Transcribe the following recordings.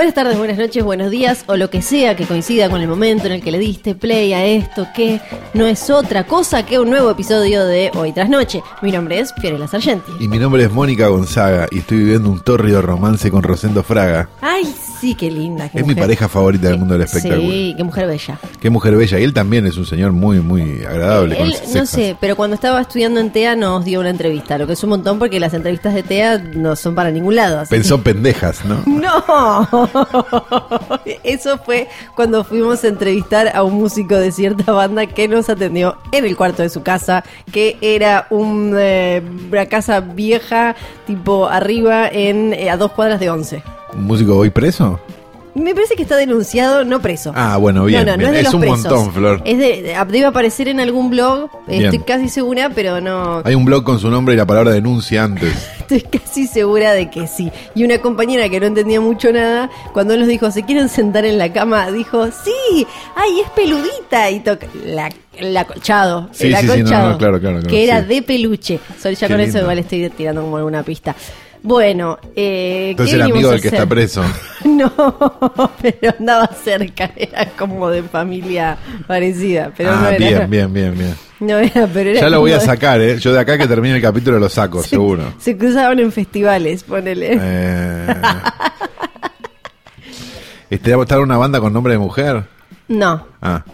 Buenas tardes, buenas noches, buenos días o lo que sea que coincida con el momento en el que le diste play a esto que no es otra cosa que un nuevo episodio de Hoy tras Noche. Mi nombre es Fiorella Sargenti. Y mi nombre es Mónica Gonzaga y estoy viviendo un tórrido romance con Rosendo Fraga. Ay, sí, qué linda. qué Es mi pareja favorita del mundo del espectáculo. Sí, qué mujer bella. Qué mujer bella. Y él también es un señor muy, muy agradable. Él, no sé, pero cuando estaba estudiando en TEA nos dio una entrevista, lo que es un montón porque las entrevistas de TEA no son para ningún lado. así Pensó pendejas, ¿no? No, eso fue cuando fuimos a entrevistar a un músico de cierta banda que nos atendió en el cuarto de su casa, que era un, eh, una casa vieja, tipo arriba, en eh, a dos cuadras de once. ¿Un músico hoy preso? Me parece que está denunciado, no preso. Ah, bueno, bien, No, no, no es de Es los un presos. montón, Flor. Es de, de- debe aparecer en algún blog, Bien. estoy casi segura, pero no, Hay un blog con su nombre y la palabra denuncia antes. Estoy casi segura de que sí. Y una compañera que no entendía mucho nada, cuando él nos dijo, ¿se quieren sentar en la cama? Dijo, sí, ay, es peludita. Y toca la, el acolchado. Sí, el sí, sí, no, acolchado. no, claro, claro, claro, Que era de peluche. Solo ya Qué con lindo. eso igual estoy tirando como alguna pista. Bueno, eh, Entonces ¿qué el amigo a del que está preso. No, pero andaba cerca, era como de familia parecida, pero no ah, era. bien, bien, bien, bien. No era, pero era Ya lo voy a sacar, ¿eh? Yo de acá que termine el capítulo lo saco, seguro. Se cruzaban en festivales, ponele. Eh... Este, ¿Estar una banda con nombre de mujer? No, Ah.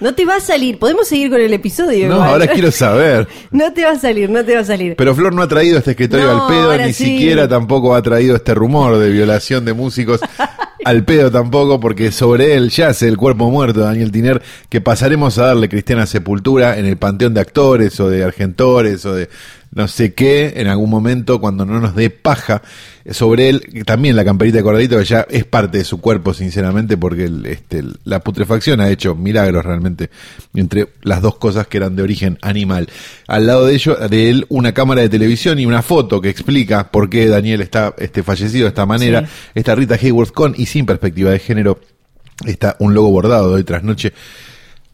No te va a salir. Podemos seguir con el episodio. No, igual. ahora quiero saber. No te va a salir, no te va a salir. Pero Flor no ha traído este escritorio No, al pedo, ni sí. siquiera tampoco ha traído este rumor de violación de músicos al pedo tampoco, porque sobre él yace el cuerpo muerto de Daniel Tiner, que pasaremos a darle cristiana sepultura en el panteón de actores o de argentores o de no sé qué, en algún momento cuando no nos dé paja sobre él, también la camperita de cordadito que ya es parte de su cuerpo sinceramente porque el, este, la putrefacción ha hecho milagros realmente entre las dos cosas que eran de origen animal. Al lado de ello, de él, una cámara de televisión y una foto que explica por qué Daniel está este, fallecido de esta manera. Sí. Está Rita Hayworth con y sin perspectiva de género. Está un logo bordado de hoy tras noche.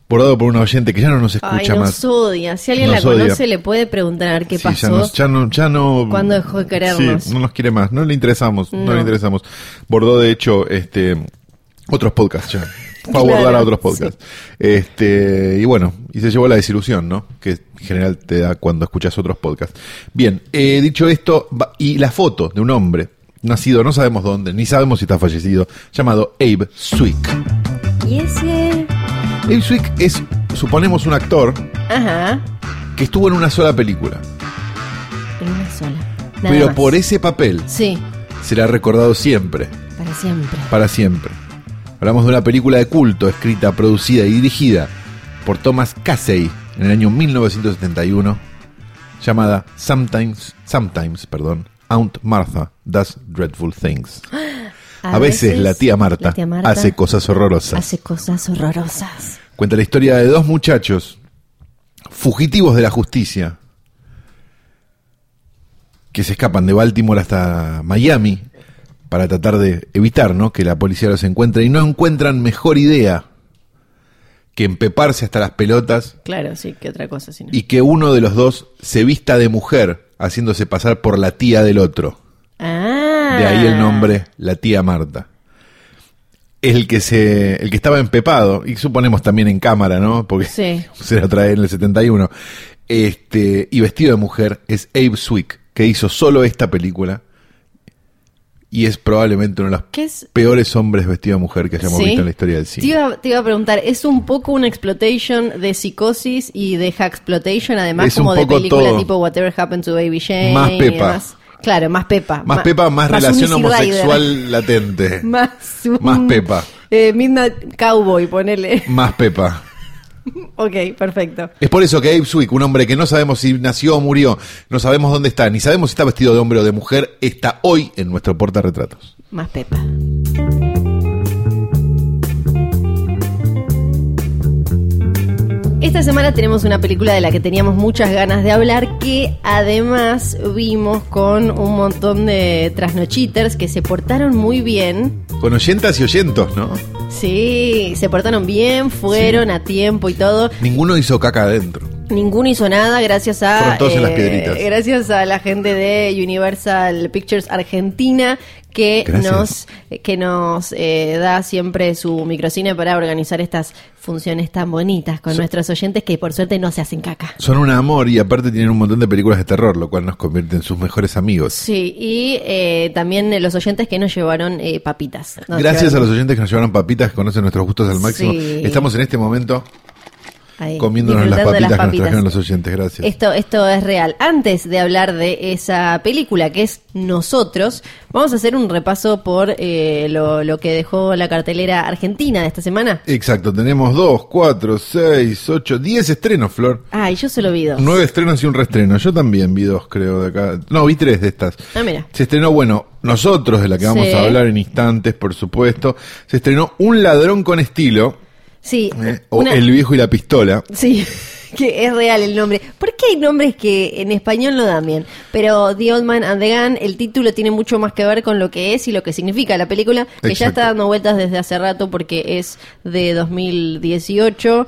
Bordado por un oyente que ya no nos Ay, escucha nos más. odia. Si alguien Nos la conoce, odia. le puede preguntar qué Sí, pasó. Ya, nos- ya no, ya no. ¿Cuándo dejó de querernos? Sí, no nos quiere más. No le interesamos. No, No. le interesamos. Bordó, de hecho, este otros podcasts ya. Fue a Claro, abordar a otros podcasts. Este, y bueno, y se llevó la desilusión, ¿no? Que en general te da cuando escuchas otros podcasts. Bien, eh, dicho esto, y la foto de un hombre nacido, no sabemos dónde, ni sabemos si está fallecido, llamado Abe Swick. Y ese. Abe Swick es, suponemos, un actor Ajá. que estuvo en una sola película. En una sola. Nada pero más. por ese papel Sí, será recordado siempre. para siempre. para siempre. Hablamos de una película de culto escrita, producida y dirigida por Thomas Casey en el año 1971 llamada Sometimes, Sometimes, perdón, Aunt Martha Does Dreadful Things. A, veces, la, tía Marta la tía Marta hace cosas horrorosas. hace cosas horrorosas. Cuenta la historia de dos muchachos fugitivos de la justicia que se escapan de Baltimore hasta Miami para tratar de evitar ¿no? que la policía los encuentre y no encuentran mejor idea que empeparse hasta las pelotas Claro, sí, que otra cosa. Si no. y que uno de los dos se vista de mujer haciéndose pasar por la tía del otro. Ah. De ahí el nombre, la tía Marta. El que se, el que estaba empepado, y suponemos también en cámara, ¿no? Porque Sí. se lo trae en el 71. Este, y vestido de mujer es Abe Swick, que hizo solo esta película. Y es probablemente uno de los peores hombres vestido de mujer que hayamos ¿Sí? visto en la historia del Te cine. iba, te iba a preguntar, ¿es un poco una exploitation de psicosis y de hacksploitation, además Es un como de película todo. tipo Whatever Happened to Baby Jane? Más y demás? Claro, más Pepa. Más Pepa, más, relación homosexual latente. Más, un- Más Pepa. Eh, Midnight Cowboy, ponele. Más Pepa. ok, perfecto. Es por eso que Abe Swick, un hombre que no sabemos si nació o murió, no sabemos dónde está, ni sabemos si está vestido de hombre o de mujer, está hoy en nuestro portarretratos. Más Pepa. Esta semana tenemos una película de la que teníamos muchas ganas de hablar, que además vimos con un montón de trasnochiters que se portaron muy bien. Con oyentas y oyentos, ¿no? Sí, se portaron bien, fueron a tiempo y todo. Ninguno hizo caca adentro. Ninguno hizo nada gracias a las eh, piedritas. gracias a la gente de Universal Pictures Argentina que Gracias. nos que nos eh, da siempre su microcine para organizar estas funciones tan bonitas con nuestros oyentes que por suerte no se hacen caca. Son un amor y aparte tienen un montón de películas de terror, lo cual nos convierte en sus mejores amigos. Sí, y eh, también los oyentes que nos llevaron eh, papitas. Nos Gracias a los oyentes que nos llevaron papitas, que conocen nuestros gustos al máximo. Sí. Estamos en este momento ahí, comiéndonos las papitas, que nos trajeron los oyentes. Gracias. Esto, esto es real. Antes de hablar de esa película que es Nosotros, vamos a hacer un repaso por eh, lo, lo que dejó la cartelera argentina de esta semana. Exacto, tenemos dos, cuatro, seis, ocho, diez estrenos, Flor. Ah, y yo solo vi dos. Nueve estrenos y un reestreno. Yo también vi dos, creo, de acá. No, vi tres de estas. Ah, mira. Se estrenó, bueno, nosotros, de la que vamos Sí. a hablar en instantes, por supuesto. Se estrenó Un ladrón con estilo, Sí, eh, o una- El viejo y la pistola. Sí, que es real el nombre. ¿Por qué hay nombres que en español no dan bien? Pero The Old Man and the Gun, el título tiene mucho más que ver con lo que es y lo que significa la película, que ya está dando vueltas desde hace rato porque es de 2018.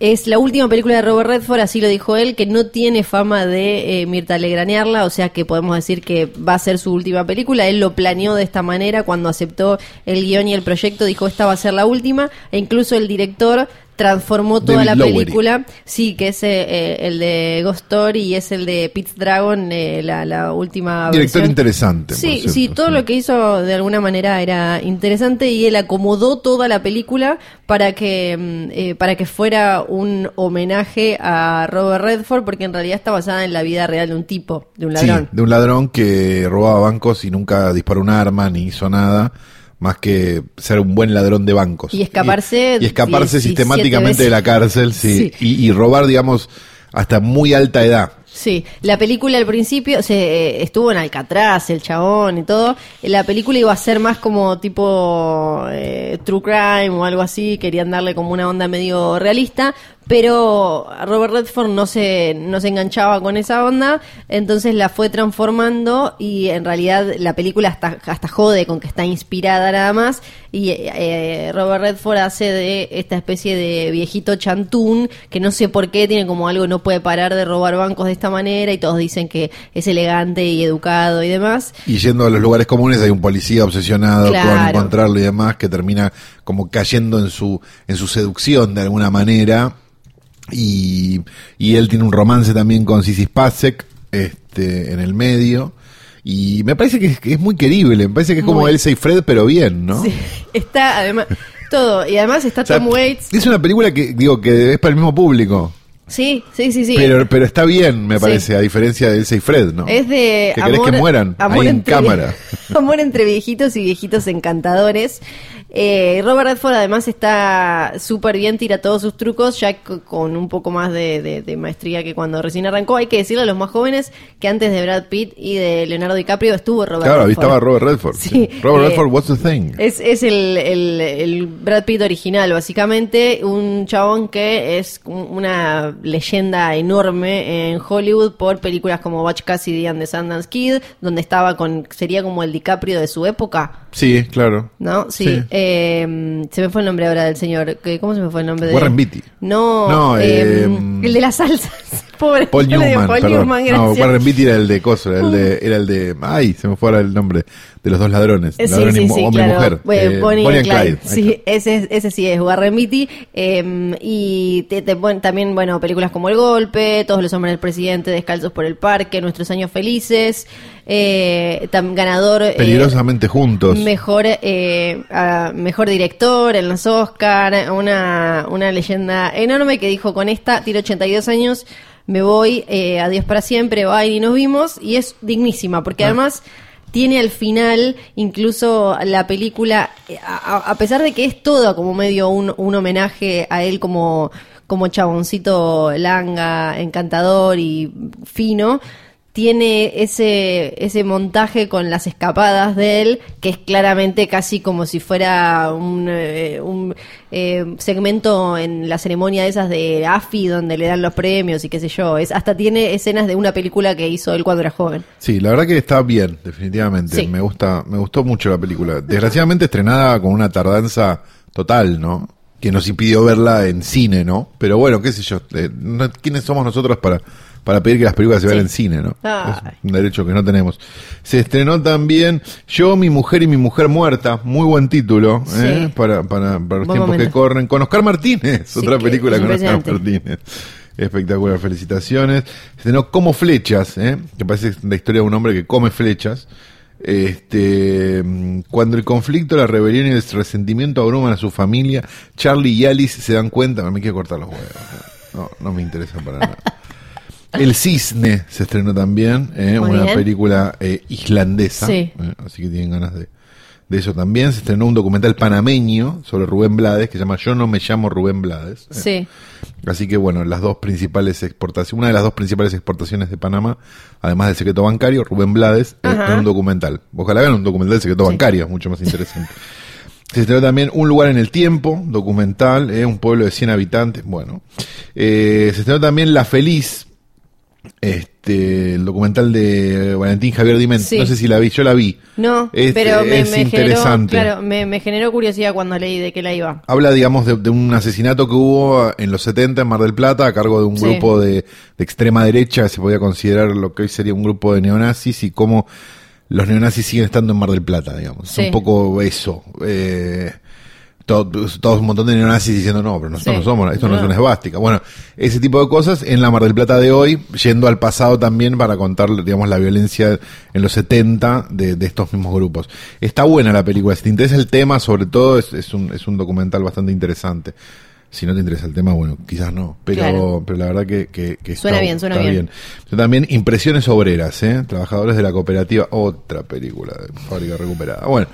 Es la última película de Robert Redford, así lo dijo él, que no tiene fama de eh, Mirta Legranearla, o sea que podemos decir que va a ser su última película. Él lo planeó de esta manera cuando aceptó el guion y el proyecto, dijo esta va a ser la última, e incluso el director transformó toda David la Lowery. película, sí, que es eh, eh, el de Ghost Story y es el de Pete's Dragon, eh, la, la última Director versión. interesante. por Sí, sí, todo lo que hizo de alguna manera era interesante y él acomodó toda la película para que mm, eh, para que fuera un homenaje a Robert Redford porque en realidad está basada en la vida real de un tipo, de un Sí, ladrón. de un ladrón que robaba bancos y nunca disparó un arma ni hizo nada más que ser un buen ladrón de bancos. Y escaparse Y, y escaparse 17 sistemáticamente de la cárcel, sí. Sí. Y, y robar, digamos, hasta muy alta edad. Sí, la película al principio se eh, estuvo en Alcatraz, el chabón y todo. La película iba a ser más como tipo eh, true crime o algo así, querían darle como una onda medio realista, pero Robert Redford no se no se enganchaba con esa onda, entonces la fue transformando y en realidad la película hasta hasta jode con que está inspirada nada más y eh, Robert Redford hace de esta especie de viejito chantún que no sé por qué tiene como algo no puede parar de robar bancos de esta manera y todos dicen que es elegante y educado y demás. Y yendo a los lugares comunes hay un policía obsesionado con encontrarlo y demás que termina como cayendo en su, en su seducción de alguna manera. Y, y él tiene un romance también con Sissy Spacek este, en el medio. Y me parece que es, que es muy querible, me parece que es como. Elsa y Fred, pero bien, ¿no? Sí, está además todo y además está O sea, Tom Waits. Es una película que digo que es para el mismo público. Sí, sí, sí, sí. Pero, pero está bien, me Sí. parece, a diferencia de Elsa y Fred, ¿no? Es de Que querés que mueran ahí en cámara. amor entre viejitos y viejitos encantadores. Eh, Robert Redford además está súper bien, tira todos sus trucos, ya con un poco más de, de- de maestría que cuando recién arrancó. Hay que decirle a los más jóvenes que antes de Brad Pitt y de Leonardo DiCaprio estuvo Robert Claro, ahí Redford. estaba Robert Redford. Sí, sí. Robert eh, Redford, what's the thing? Es, es el, el- el Brad Pitt original, básicamente, un chabón que es un- una leyenda enorme en Hollywood por películas como Watch Cassidy and the Sundance Kid, donde estaba con, sería como el DiCaprio de su época, Sí, claro. ¿no? Sí. Sí. Eh, se me fue el nombre ahora del señor, ¿cómo se me fue el nombre de Warren Beatty. No, No, eh, el de las salsas. Pobre. Paul Newman, Paul perdón. Newman, no. Warren Beatty era el de Coso, era el de, era el de, ay, se me fue ahora el nombre, de los dos ladrones, Sí, ladrón sí, y sí, hombre y claro. mujer. Eh, eh, Bonnie, Bonnie and Clyde. Clyde, Sí, ese, ese sí es Warren Beatty. y te, te pon- también, bueno, películas como El Golpe, Todos los hombres del presidente, Descalzos por el parque, Nuestros años felices. Eh, tam- ganador. eh, Peligrosamente juntos. Mejor, eh, mejor director en los Oscar, una, una leyenda enorme que dijo con esta, tiene 82 años, me voy, eh, adiós para siempre, bye y nos vimos, y es dignísima, porque Ah. además tiene al final incluso la película, a pesar de que es toda como medio un, un homenaje a él como, como chaboncito langa, encantador y fino, tiene ese, ese montaje con las escapadas de él, que es claramente casi como si fuera un, eh, un eh, segmento en la ceremonia de esas de AFI, donde le dan los premios y qué sé yo. Es, hasta tiene escenas de una película que hizo él cuando era joven. Sí, la verdad que está bien, definitivamente. Sí. Me gusta, me gustó mucho la película. Desgraciadamente estrenada con una tardanza total, ¿no? Que nos impidió verla en cine, ¿no? Pero bueno, qué sé yo. eh, ¿Quiénes somos nosotros para, para pedir que las películas se vean Sí. en cine, ¿no? Ay. Es un derecho que no tenemos. Se estrenó también Yo, mi mujer y mi mujer muerta. Muy buen título, ¿eh? Para, para, para los Buen tiempos que corren. Con Oscar Martínez, Sí, otra película con Oscar. Martínez. Espectacular, felicitaciones. Se estrenó Como Flechas, ¿eh? que parece la historia de un hombre que come flechas. Este, cuando el conflicto, la rebelión y el resentimiento abruman a su familia, Charlie y Alice se dan cuenta. Me quiero cortar los huevos. No, no me interesa para nada. El Cisne se estrenó también, ¿eh? Una bien. película eh, islandesa. Sí. ¿eh? Así que tienen ganas de, de eso también. Se estrenó un documental panameño sobre Rubén Blades que se llama Yo no me llamo Rubén Blades. Sí. Así que bueno, las dos principales exportaciones, una de las dos principales exportaciones de Panamá, además del secreto bancario, Rubén Blades, en un documental. Ojalá vean un documental del secreto Sí. bancario, es mucho más interesante. Se estrenó también Un lugar en el tiempo, documental, un pueblo de 100 habitantes, bueno. Se estrenó también La Feliz, este, el documental de Valentín Javier Diment. Sí. No sé si la vi, yo la vi. No, Es- pero me, es me generó, interesante. claro, me, me generó curiosidad cuando leí de qué la iba. Habla, digamos, de, de un asesinato que hubo en los 70 en Mar del Plata a cargo de un Sí. grupo de, de extrema derecha que se podía considerar lo que hoy sería un grupo de neonazis y cómo los neonazis siguen estando en Mar del Plata, digamos. Sí. Un poco eso. Eh, todos todo un montón de neonazis diciendo no, pero nosotros Sí. no somos, esto no, es una esvástica. Bueno, ese tipo de cosas en la Mar del Plata de hoy, yendo al pasado también para contar, digamos, la violencia en los 70 de, de estos mismos grupos. Está buena la película, si te interesa el tema, sobre todo, es, es un, es un documental bastante interesante. Si no te interesa el tema, bueno, quizás no. Pero, Claro. pero la verdad que, que, que Suena está, bien, suena está bien. También Impresiones Obreras, ¿eh? Trabajadores de la cooperativa, otra película de fábrica recuperada. Bueno,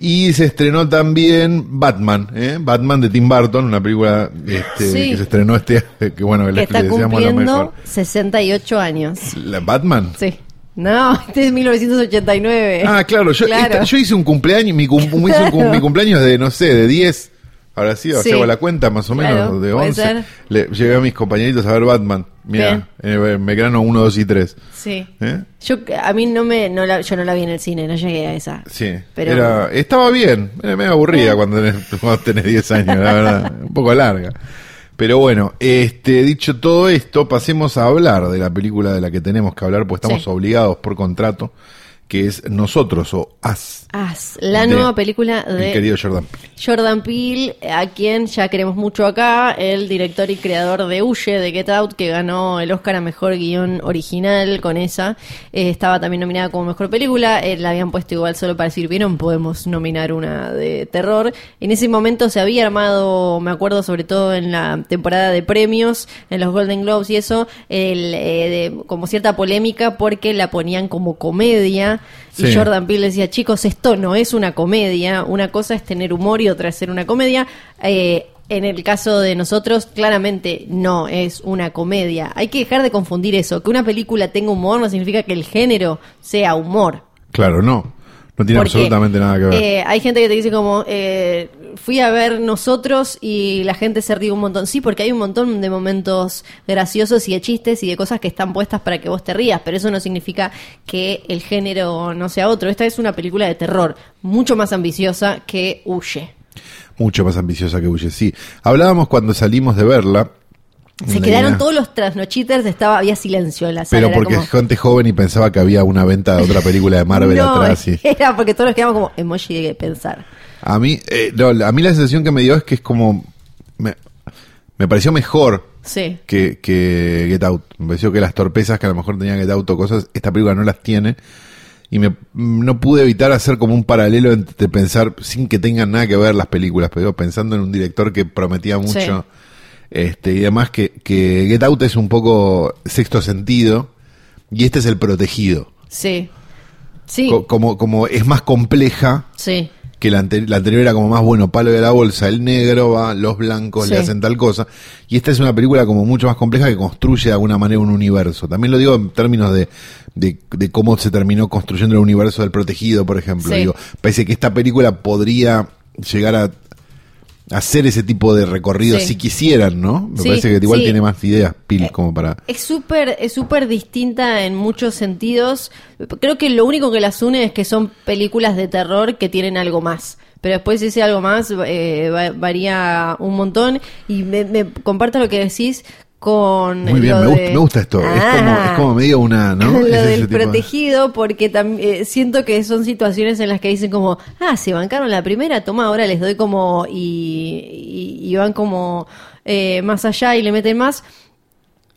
y se estrenó también Batman, ¿eh? Batman de Tim Burton, una película este, Sí. que se estrenó este, que bueno, que está cumpliendo mejor. 68 años. ¿La Batman? Sí. No, este es 1989. Ah, claro, yo, Claro. esta- yo hice un cumpleaños, mi, cum- hice un mi cumpleaños de, no sé, de 10. Ahora sí, Sí. sea, la cuenta más o menos, de puede 11. ser. Le, llevé a mis compañeritos a ver Batman. Mira, en Megrano 1, 2 y 3. Sí. ¿Eh? Yo, a mí no me, no la, yo no la vi en el cine, no llegué a esa. Sí, Pero- era, estaba bien, era medio aburrida cuando tenés, cuando tenés 10 años, la verdad, un poco larga. Pero bueno, este, dicho todo esto, pasemos a hablar de la película de la que tenemos que hablar, pues estamos Sí. obligados por contrato, que es Nosotros o As, As, la De nueva película el de querido Jordan Peele. Jordan Peele, a quien ya queremos mucho acá, el director y creador de Huye, de Get Out, que ganó el Oscar a Mejor Guión Original con esa. Eh, estaba también nominada como Mejor Película, eh, la habían puesto igual solo para decir, vieron, podemos nominar una de terror. En ese momento se había armado, me acuerdo sobre todo en la temporada de premios, en los Golden Globes y eso, el, eh, de- como cierta polémica porque la ponían como comedia. Y Sí. Jordan Peele decía, chicos, esto no es una comedia, una cosa es tener humor y otra es ser una comedia. Eh, en el caso de nosotros, claramente no es una comedia. Hay que dejar de confundir eso. Que una película tenga humor no significa que el género sea humor. Claro, no, no tiene Porque, absolutamente nada que ver. eh, hay gente que te dice como, eh, fui a ver nosotros y la gente se ríe un montón. Sí, porque hay un montón de momentos graciosos y de chistes y de cosas que están puestas para que vos te rías, pero eso no significa que el género no sea otro. Esta es una película de terror, mucho más ambiciosa que Huye. Mucho más ambiciosa que Huye, sí. Hablábamos cuando salimos de verla. Se quedaron idea- todos los trasnochiters, estaba, había silencio en la sala. Pero porque como- es gente joven y pensaba que había una venta de otra película de Marvel no, atrás. Y... era porque todos nos quedamos como emoji de pensar. A mí, eh, no, a mí la sensación que me dio es que es como. Me, me pareció mejor Sí. que, que Get Out. Me pareció que las torpezas que a lo mejor tenía Get Out o cosas, esta película no las tiene. Y me, no pude evitar hacer como un paralelo entre de pensar, sin que tengan nada que ver las películas, pero pensando en un director que prometía mucho. Sí. Este, y además que, que Get Out es un poco sexto sentido. Y este es el protegido. Sí. Sí. Co- como, como es más compleja sí. que la, ante- la anterior era como más bueno, palo de la bolsa, el negro va, los blancos le hacen tal cosa. Y esta es una película como mucho más compleja que construye de alguna manera un universo. También lo digo en términos de, de, de cómo se terminó construyendo el universo del protegido, por ejemplo. Sí. Digo, parece que esta película podría llegar a hacer ese tipo de recorrido Sí. si quisieran, ¿no? Me Sí, parece que igual sí. tiene más ideas, Pil, Eh, como para... Es súper es súper distinta en muchos sentidos. Creo que lo único que las une es que son películas de terror que tienen algo más. Pero después ese algo más eh, va- varía un montón. Y me, me comparto lo que decís con... Muy bien, lo me, gusta, de- me gusta esto. Es, como, Ah. es como medio una, ¿no? lo Es del de- protegido, porque tam- eh, siento que son situaciones en las que dicen como, ah, se bancaron la primera, toma, ahora les doy como, y, y- y van como eh, más allá y le meten más.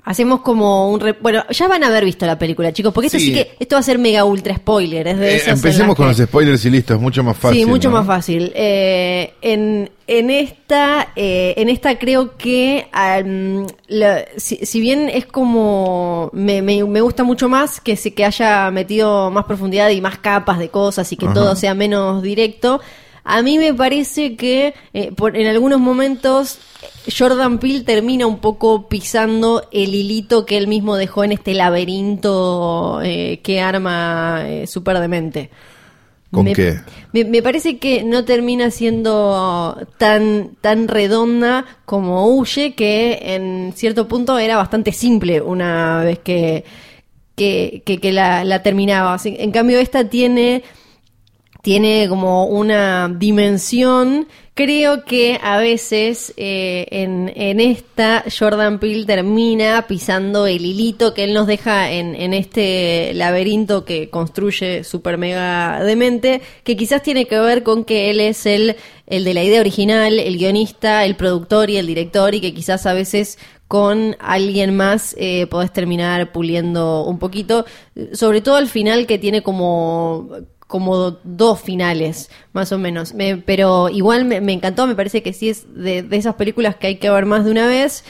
Hacemos como un... re- bueno, ya van a haber visto la película, chicos, porque esto Sí. sí que, esto va a ser mega ultra spoiler, es de Eh, empecemos con que- los spoilers y listo, es mucho más fácil. Sí, mucho ¿no? más fácil. Eh, en, en esta, eh, en esta creo que la- si, si bien es como me, me, me gusta mucho más que se que haya metido más profundidad y más capas de cosas y que Ajá. todo sea menos directo. A mí me parece que eh, por- en algunos momentos Jordan Peele termina un poco pisando el hilito que él mismo dejó en este laberinto eh, que arma eh, súper demente. ¿Con Me- qué? Me, me parece que no termina siendo tan, tan redonda como Huye, que en cierto punto era bastante simple una vez que, que, que- que la, la terminaba. En cambio, esta tiene, tiene como una dimensión. Creo que a veces eh, en, en esta Jordan Peele termina pisando el hilito que él nos deja en, en este laberinto que construye super mega demente, que quizás tiene que ver con que él es el, el de la idea original, el guionista, el productor y el director, y que quizás a veces con alguien más eh, podés terminar puliendo un poquito, sobre todo al final que tiene como como dos finales, más o menos. Me- pero igual me, encantó, me parece que sí es de, de esas películas que hay que ver más de una vez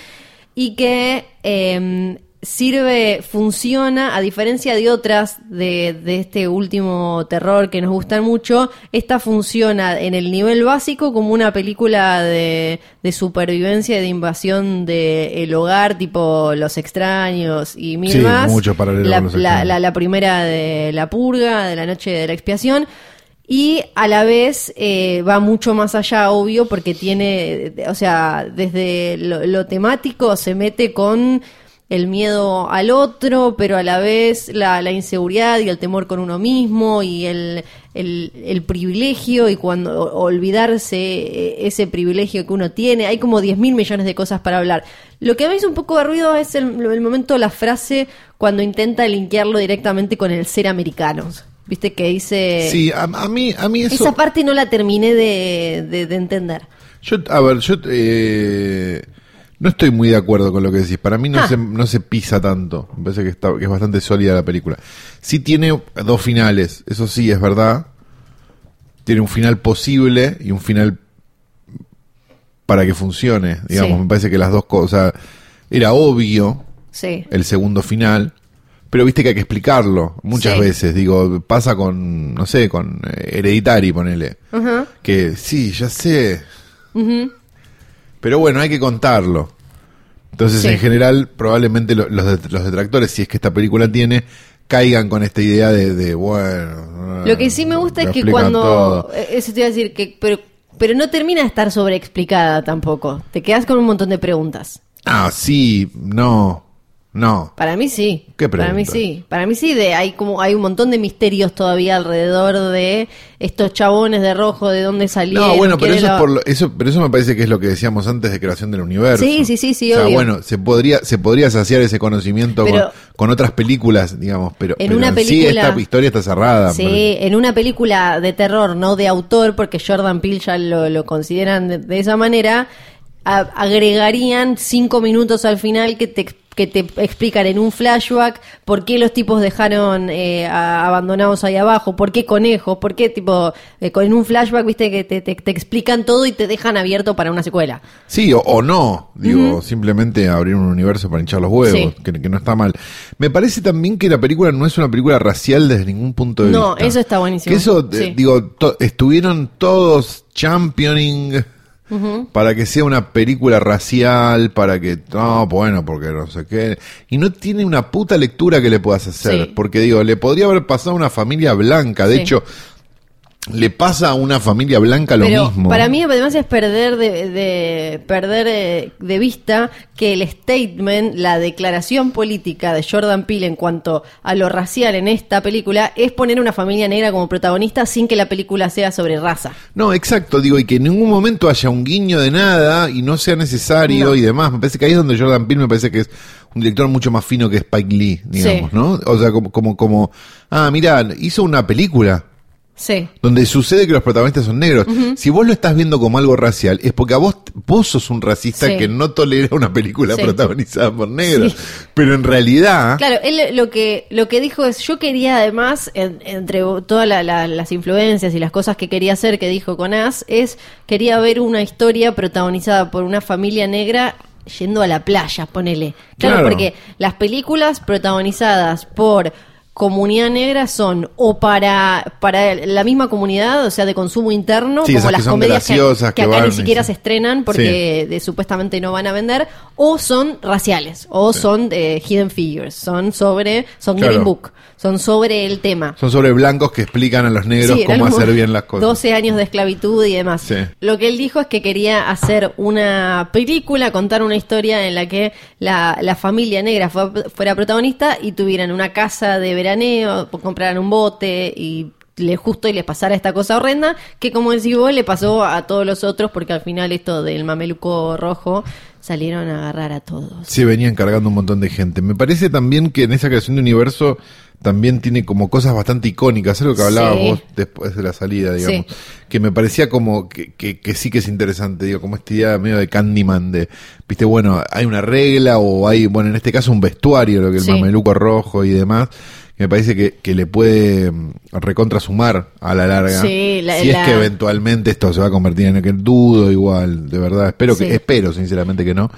y que eh, sirve, funciona, a diferencia de otras de, de este último terror que nos gustan mucho, esta funciona en el nivel básico como una película de, de supervivencia y de invasión del hogar, tipo Los Extraños y mil Sí, más. mucho la, con Los la- la- la primera de la purga, de la noche de la expiación. Y a la vez eh, va mucho más allá, obvio, porque tiene, o sea, desde lo, lo temático se mete con el miedo al otro, pero a la vez la, la inseguridad y el temor con uno mismo y el, el, el privilegio y cuando olvidarse eh, ese privilegio que uno tiene. Hay como 10 mil millones de cosas para hablar. Lo que me hizo un poco de ruido es el, el momento, la frase cuando intenta linkearlo directamente con el ser americanos. Viste que dice... Sí, a, a mí, a mí eso... Esa parte no la terminé de, de- de entender. Yo, a ver, yo eh, no estoy muy de acuerdo con lo que decís. Para mí no, Ah. se, no se pisa tanto. Me parece que, está, que es bastante sólida la película. Sí tiene dos finales, eso sí es verdad. Tiene un final posible y un final para que funcione. Digamos, Sí. me parece que las dos cosas... Era obvio Sí. el segundo final. Pero viste que hay que explicarlo muchas Sí. veces. Digo, pasa con, no sé, con eh, Hereditary, ponele. Ajá. Que sí, ya sé. Pero bueno, hay que contarlo. Entonces, Sí. en general, probablemente lo- los, los detractores, si es que esta película tiene, caigan con esta idea de, de, bueno. Lo que sí me gusta es que cuando... todo. eh, Eso te iba a decir, que pero, pero no termina de estar sobreexplicada tampoco. Te quedas con un montón de preguntas. Ah, sí, no, no. Para mí sí. ¿Qué Para mí sí. Para mí sí. De, hay como hay un montón de misterios todavía alrededor de estos chabones de rojo, de dónde salieron. No, bueno, pero eso, es por lo- eso, pero eso me parece que es lo que decíamos antes de creación del universo. Sí, sí, sí, sí, O sea, obvio. bueno, se podría, se podría saciar ese conocimiento Pero- con, con otras películas, digamos, pero En pero una sí película- esta historia está cerrada. Sí, en una película de terror, no de autor, porque Jordan Peele ya lo, lo consideran de, de esa manera, a- agregarían cinco minutos al final que te, que te explican en un flashback por qué los tipos dejaron eh, a- abandonados ahí abajo, por qué conejos, por qué tipo, eh, en un flashback, viste, que te, te- te explican todo y te dejan abierto para una secuela. Sí, o, o no, digo, simplemente abrir un universo para hinchar los huevos, Sí. que, que no está mal. Me parece también que la película no es una película racial desde ningún punto de No, vista. eso está buenísimo. Que eso, Sí. eh, digo, to- estuvieron todos championing para que sea una película racial, para que, no, bueno, porque no sé qué. Y no tiene una puta lectura que le puedas hacer, Sí. porque digo, le podría haber pasado a una familia blanca, de Sí. hecho... Le pasa a una familia blanca lo Pero mismo. para mí además es perder de, de- perder eh, de vista que el statement, la declaración política de Jordan Peele en cuanto a lo racial en esta película es poner una familia negra como protagonista sin que la película sea sobre raza. No, exacto, digo, y que en ningún momento haya un guiño de nada y no sea necesario No. y demás. Me parece que ahí es donde Jordan Peele me parece que es un director mucho más fino que Spike Lee, digamos, Sí. ¿no? O sea, como, como, como, ah, mira, hizo una película Sí. donde sucede que los protagonistas son negros. Si vos lo estás viendo como algo racial, es porque a vos, vos sos un racista Sí. que no tolera una película Sí. protagonizada por negros. Pero en realidad, Claro, él lo que, lo que dijo es, yo quería además, en- entre todas la- la- las influencias y las cosas que quería hacer, que dijo con As, es, quería ver una historia protagonizada por una familia negra yendo a la playa, ponele. Claro, Claro. porque las películas protagonizadas por comunidad negra son o para, para la misma comunidad, o sea, de consumo interno, Sí, como las comedias que, que que acá van ni siquiera sí. se estrenan porque de- supuestamente no van a vender, o son raciales, o son de Hidden Figures, son sobre, son Claro. Green Book, son sobre el tema. son sobre blancos que explican a los negros Sí, cómo hacer bien las cosas. 12 años de esclavitud y demás. Sí. Lo que él dijo es que quería hacer una película, contar una historia en la que la, la familia negra fue- fuera protagonista y tuvieran una casa de veraneo, compraran un bote y le justo y les pasara esta cosa horrenda que como decís vos le pasó a todos los otros porque al final esto del mameluco rojo salieron a agarrar a todos. se venían cargando un montón de gente. Me parece también que en esa creación de universo también tiene como cosas bastante icónicas, algo que hablabas Sí. vos después de la salida, digamos, Sí. que me parecía como que, que, que sí que es interesante, digo, como esta idea medio de Candyman, de, viste, bueno, hay una regla o hay, bueno, en este caso un vestuario, lo que el Sí. mameluco rojo y demás, que me parece que, que le puede mm, recontrasumar a la larga. Sí, la- si la- es que eventualmente esto se va a convertir en que dudo igual, de verdad, espero que, espero sinceramente que no,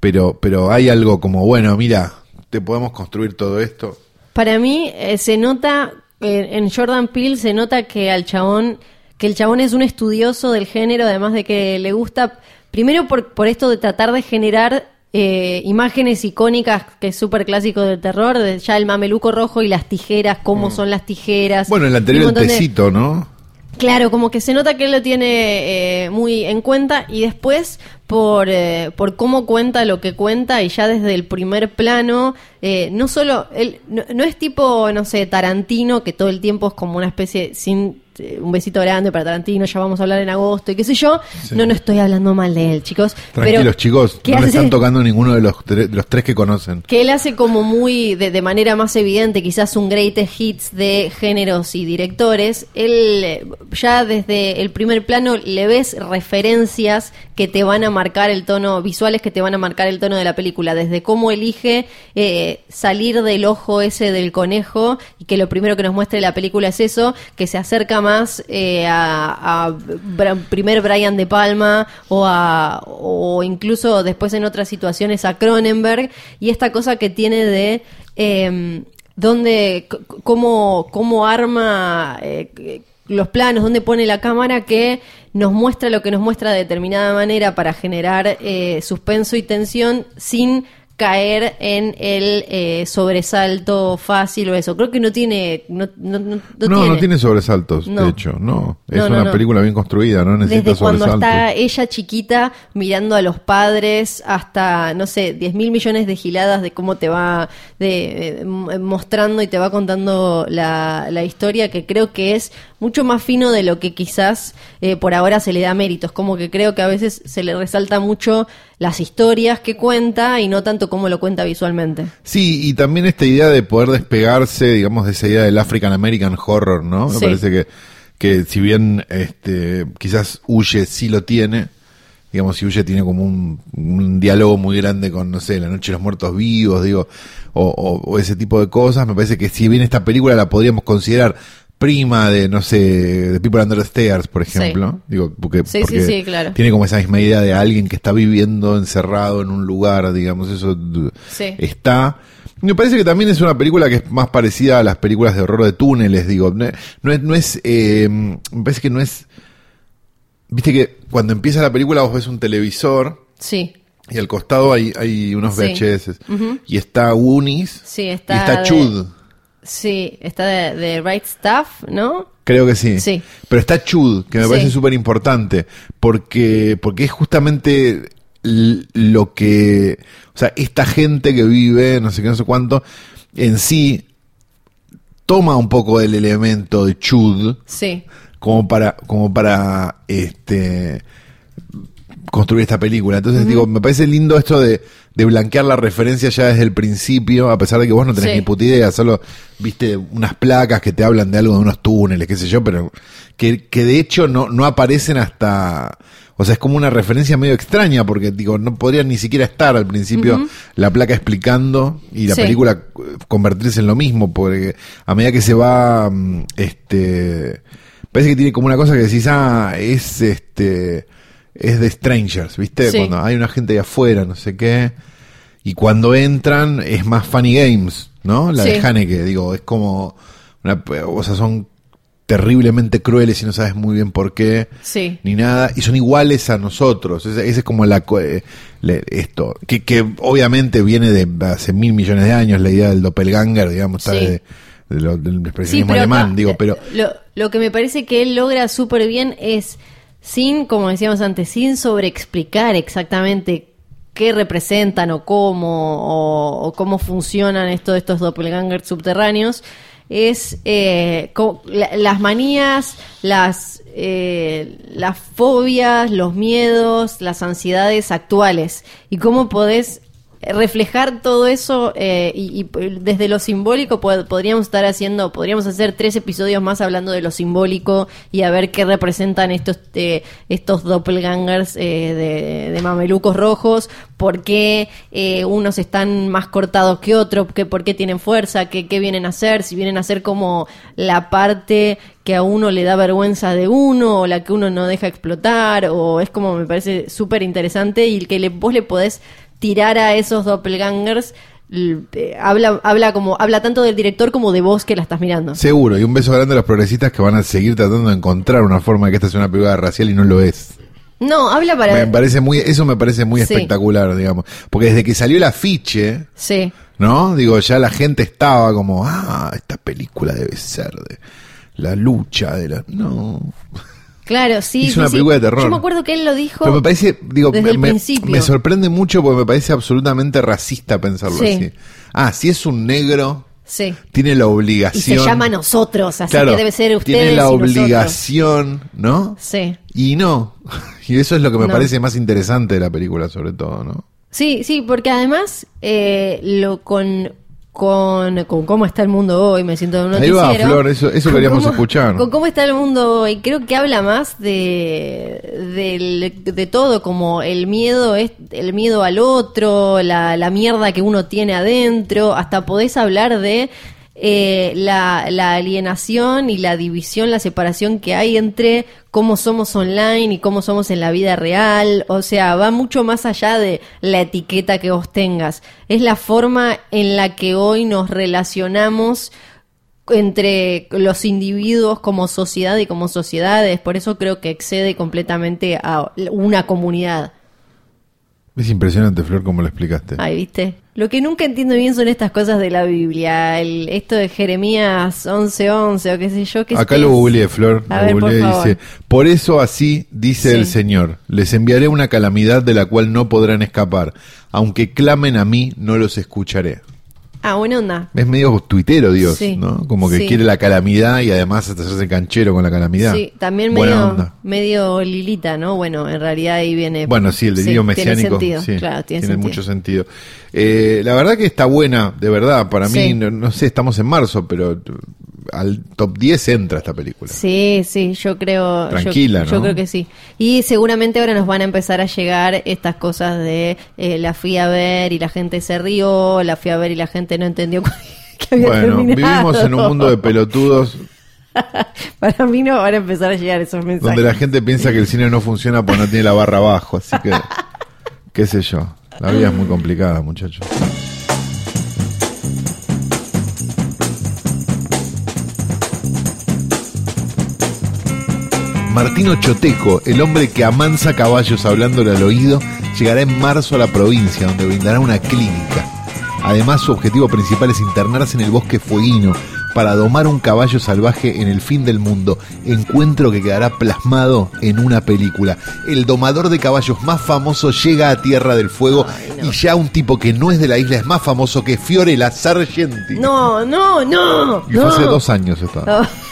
pero, pero hay algo como, bueno, mira, te podemos construir todo esto. Para mí eh, se nota, eh, en Jordan Peele se nota que al chabón, que el chabón es un estudioso del género, además de que le gusta, primero por, por esto de tratar de generar eh, imágenes icónicas, que es súper clásico del terror, de ya el mameluco rojo y las tijeras, cómo son las tijeras. Mm. Bueno, el anterior el montón de- tecito, ¿no? Claro, como que se nota que él lo tiene eh, muy en cuenta y después por, eh, por cómo cuenta lo que cuenta y ya desde el primer plano, eh, no solo, él no, no es tipo, no sé, Tarantino, que todo el tiempo es como una especie, sin eh, un besito grande para Tarantino, ya vamos a hablar en agosto y qué sé yo, Sí. no, no estoy hablando mal de él, chicos. Tranquilos, pero chicos, ¿qué no le están tocando ninguno de los, de los tres que conocen. que él hace como muy de, de manera más evidente quizás un greatest hits de géneros y directores él ya desde el primer plano le ves referencias que te van a marcar el tono visuales que te van a marcar el tono de la película desde cómo elige eh, salir del ojo ese del conejo y que lo primero que nos muestra la película es eso que se acerca más eh, a, a Bra- primer Brian de Palma o a o incluso después en otras situaciones a Cronenberg y esta cosa que tiene de eh, cómo, cómo arma eh, los planos, dónde pone la cámara que nos muestra lo que nos muestra de determinada manera para generar eh, suspenso y tensión sin caer en el eh, sobresalto fácil o eso. Creo que no tiene... No, no, no- no tiene. no tiene sobresaltos, No. de hecho, no. Es No, no, una no. película bien construida, no necesita Desde cuando sobresaltos. está ella chiquita mirando a los padres hasta, no sé, 10 mil millones de giladas de cómo te va de, eh, mostrando y te va contando la, la historia, que creo que es mucho más fino de lo que quizás eh, por ahora se le da méritos. Como que creo que a veces se le resalta mucho las historias que cuenta y no tanto cómo lo cuenta visualmente. Sí, y también esta idea de poder despegarse, digamos, de esa idea del African American Horror, ¿no? Me Sí. parece que, que si bien este, quizás huye, sí lo tiene, digamos, si Huye tiene como un, un diálogo muy grande con, no sé, La Noche de los Muertos Vivos, digo, o, o- o ese tipo de cosas, me parece que si bien esta película la podríamos considerar prima de, no sé, de People Under the Stairs, por ejemplo, digo, porque, Sí, sí, porque sí, claro. tiene como esa misma idea de alguien que está viviendo encerrado en un lugar, digamos, eso Sí. está. Me parece que también es una película que es más parecida a las películas de horror de túneles, digo, no, no es, no es eh, me parece que no es, viste que cuando empieza la película vos ves un televisor Sí, y al costado hay, hay unos Sí. VHS y está Unis sí, y está. está de- Chud. Sí, está de, de Right Stuff, ¿no? Creo que sí. Sí. Pero está Chud, que me Sí. parece súper importante, porque, porque es justamente lo que, o sea, esta gente que vive, no sé qué, no sé cuánto, en sí toma un poco del elemento de Chud Sí, como para, como para, este, construir esta película. Entonces, digo, me parece lindo esto de, de blanquear la referencia ya desde el principio, a pesar de que vos no tenés Sí. ni puta idea, solo viste unas placas que te hablan de algo de unos túneles, qué sé yo, pero que, que de hecho no, no aparecen hasta, o sea, es como una referencia medio extraña, porque digo, no podrían ni siquiera estar al principio la placa explicando y la Sí. película eh, convertirse en lo mismo, porque a medida que se va, mm, este, parece que tiene como una cosa que decís, ah, es este, es de Strangers, ¿viste? Sí. Cuando hay una gente ahí afuera, no sé qué, y cuando entran es más Funny Games, ¿no? La de Sí. Haneke, digo, es como, una, o sea, son terriblemente crueles y no sabes muy bien por qué sí. ni nada, y son iguales a nosotros. Esa ese es como la eh, le- esto, que, que obviamente viene de hace mil millones de años la idea del doppelganger, digamos, Sí. de, de lo- del expresionismo alemán, acá, digo, eh, pero Lo, lo que me parece que él logra súper bien es, sin, como decíamos antes, sin sobreexplicar exactamente qué representan o cómo, o, cómo funcionan esto, estos doppelgangers subterráneos, es eh, las manías, las, eh, las fobias, los miedos, las ansiedades actuales. Y cómo podés reflejar todo eso eh, y, y desde lo simbólico pod- podríamos estar haciendo, podríamos hacer tres episodios más hablando de lo simbólico y a ver qué representan estos eh, estos doppelgangers eh, de, mamelucos rojos, por qué eh, unos están más cortados que otros, que por qué tienen fuerza, qué, qué vienen a hacer, si vienen a ser como la parte que a uno le da vergüenza de uno o la que uno no deja explotar o es como me parece súper interesante y que le, vos le podés tirar a esos doppelgangers eh, habla habla como habla tanto del director como de vos que la estás mirando seguro, y un beso grande a los progresistas que van a seguir tratando de encontrar una forma de que esta sea una película racial y no lo es. no habla para Me parece muy, eso me parece muy Sí. espectacular, digamos, porque desde que salió el afiche, sí ¿no? Digo, ya la gente estaba como, ah, esta película debe ser de la lucha de la... No. Claro sí sí, una sí. película de terror. yo me acuerdo que él lo dijo Pero me parece, digo, desde me, el principio. me sorprende mucho porque me parece absolutamente racista pensarlo Sí. así. Ah, si es un negro, sí tiene la y obligación. se llama nosotros así Claro, que debe ser ustedes Tiene la y obligación, ¿no? sí Y no. Y eso es lo que me No. parece más interesante de la película, sobre todo, ¿no? Sí, sí, porque además eh, lo con, con con cómo está el mundo hoy, me siento en un Ahí va. Flor, eso- queríamos cómo- escuchar. Con cómo está el mundo hoy, creo que habla más de del- de, todo, como el miedo es el miedo al otro, la, la mierda que uno tiene adentro, hasta podés hablar de eh, la, la alienación y la división, la separación que hay entre cómo somos online y cómo somos en la vida real. O sea, va mucho más allá de la etiqueta que vos tengas. Es la forma en la que hoy nos relacionamos entre los individuos como sociedad y como sociedades. Por eso creo que excede completamente a una comunidad. Es impresionante, Flor, como lo explicaste. Ay, ¿viste? Lo que nunca entiendo bien son estas cosas de la Biblia. El, esto de Jeremías 11:11 o qué sé yo. ¿qué Acá es? lo googleé, Flor. A lo ver, por googleé, favor. dice, por eso así dice Sí. el Señor, les enviaré una calamidad de la cual no podrán escapar. Aunque clamen a mí, no los escucharé. Ah, buena onda. Es medio tuitero Dios, Sí. ¿no? Como que Sí. quiere la calamidad y además hasta hacerse canchero con la calamidad. Sí, también medio, medio Lilita, ¿no? Bueno, en realidad ahí viene. Bueno, sí, el delirio Sí, mesiánico Tiene sentido, claro, tiene, tiene sentido. mucho sentido. Eh, la verdad que está buena, de verdad. Para mí, no, no sé, estamos en marzo, pero al top 10 entra esta película. Sí, sí, yo creo. Tranquila, yo, yo ¿no? creo que sí. Y seguramente ahora nos van a empezar a llegar estas cosas de eh, la fui a ver y la gente se rió, la fui a ver y la gente no entendió que había Bueno, terminado. vivimos en un mundo de pelotudos Para mí no van a empezar a llegar esos mensajes. donde la gente piensa que el cine no funciona porque no tiene la barra abajo, así que, qué sé yo. La vida es muy complicada, muchachos. Martino Choteco, el hombre que amansa caballos hablándole al oído, llegará en marzo a la provincia, donde brindará una clínica. Además, su objetivo principal es internarse en el bosque fueguino para domar un caballo salvaje en el fin del mundo, encuentro que quedará plasmado en una película. El domador de caballos más famoso llega a Tierra del Fuego y ya un tipo que no es de la isla es más famoso que Fiorella Sargenti. No, no, no. y fue no. hace dos años esto. No.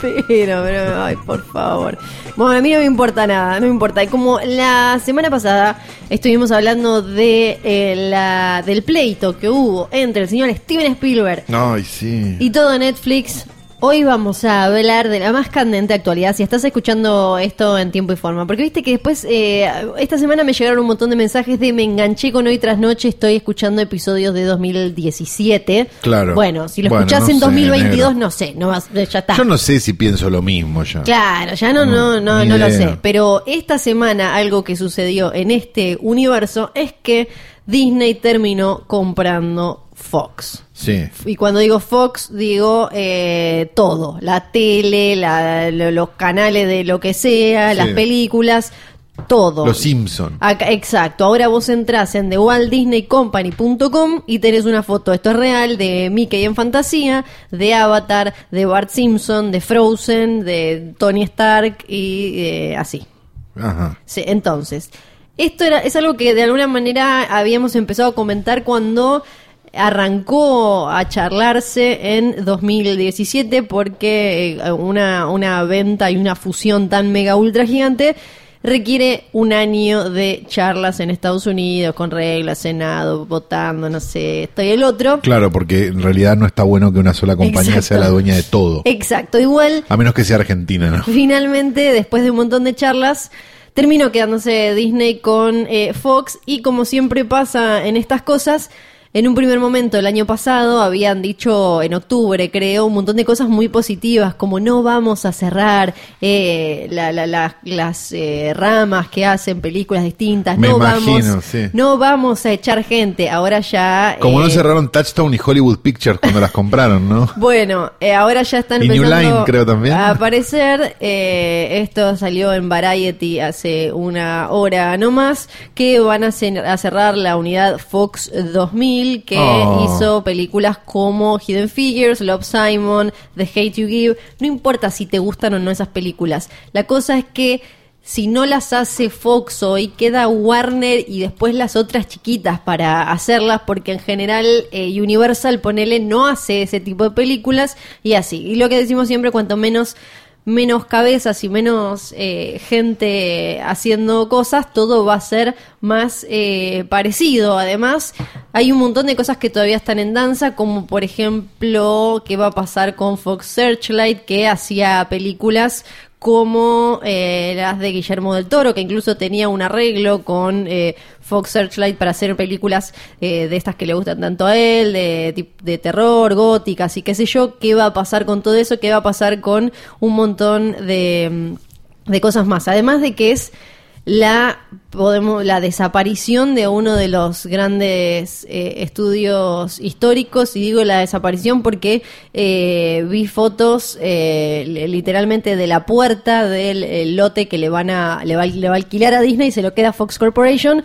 Pero, pero, ay, por favor. Bueno, a mí no me importa nada, no me importa. Y como la semana pasada estuvimos hablando de eh, la, del pleito que hubo entre el señor Steven Spielberg Ay, sí. y todo Netflix, hoy vamos a hablar de la más candente actualidad. Si estás escuchando esto en tiempo y forma, porque viste que después, eh, esta semana me llegaron un montón de mensajes de me enganché con hoy tras noche, estoy escuchando episodios de 2017. Claro. Bueno, si lo Bueno, escuchás no en sé, 2022, negro. no sé, no vas, ya está. Yo no sé si pienso lo mismo ya. Claro, ya no, no, no, no lo sé. Pero esta semana algo que sucedió en este universo es que Disney terminó comprando Fox. Sí. Y cuando digo Fox, digo eh, todo. La tele, la- lo- los canales de lo que sea, Sí. las películas, todo. Los Simpson. Acá- exacto. Ahora vos entrás en TheWaltDisneyCompany.com y tenés una foto, esto es real, de Mickey en fantasía, de Avatar, de Bart Simpson, de Frozen, de Tony Stark y eh, así. Ajá. Sí, entonces, esto era, es algo que de alguna manera habíamos empezado a comentar cuando arrancó a charlarse en 2017 porque eh, una, una venta y una fusión tan mega ultra gigante requiere un año de charlas en Estados Unidos con reglas, Senado, votando, no sé, esto y el otro. Claro, porque en realidad no está bueno que una sola compañía Exacto. sea la dueña de todo. Exacto, igual A menos que sea Argentina, ¿no? Finalmente, después de un montón de charlas, terminó quedándose Disney con eh, Fox y como siempre pasa en estas cosas, en un primer momento el año pasado habían dicho en octubre, creo, un montón de cosas muy positivas, como no vamos a cerrar eh, la- la- la- las eh, ramas que hacen películas distintas, Me no imagino, vamos, sí. no vamos a echar gente. Ahora ya Como no eh, cerraron Touchstone y Hollywood Pictures cuando las compraron, ¿no? bueno, eh, ahora ya están Y New Line, creo, también. a aparecer. eh, esto salió en Variety hace una hora no más. Que van a, a cerrar la unidad Fox 2000, que Oh. hizo películas como Hidden Figures, Love Simon, The Hate You Give. No importa si te gustan o no esas películas. La cosa es que. Si no las hace Fox hoy, queda Warner y después las otras chiquitas para hacerlas, porque en general eh, Universal, ponele, no hace ese tipo de películas y así. Y lo que decimos siempre, cuanto menos menos cabezas y menos eh, gente haciendo cosas, todo va a ser más eh, parecido. Además, hay un montón de cosas que todavía están en danza, como por ejemplo, qué va a pasar con Fox Searchlight, que hacía películas como eh, las de Guillermo del Toro, que incluso tenía un arreglo con eh, Fox Searchlight para hacer películas eh, de estas que le gustan tanto a él, de, de terror, góticas y qué sé yo, qué va a pasar con todo eso, qué va a pasar con un montón de, mm, de cosas más. Además de que es la podemos la desaparición de uno de los grandes eh, estudios históricos y digo la desaparición porque eh, vi fotos eh, li- literalmente de la puerta del eh, lote que le van a le va, a alquilar a Disney y se lo queda Fox Corporation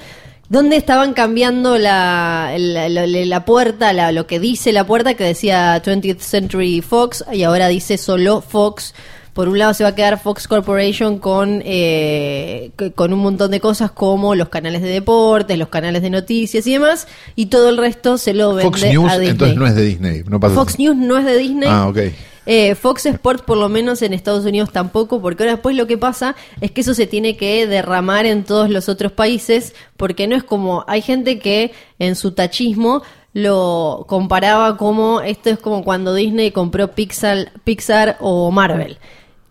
donde estaban cambiando la- la puerta, la- lo que dice la puerta, que decía 20th Century Fox, y ahora dice solo Fox. Por un lado se va a quedar Fox Corporation con, eh, con un montón de cosas como los canales de deportes, los canales de noticias y demás, y todo el resto se lo vende Fox News, a Disney. entonces no es de Disney. No pasa Fox News no es de Disney. Ah, ok. Eh, Fox Sports por lo menos en Estados Unidos tampoco, porque ahora después lo que pasa es que eso se tiene que derramar en todos los otros países, porque no es como, hay gente que en su tachismo lo comparaba como esto es como cuando Disney compró Pixar, Pixar o Marvel.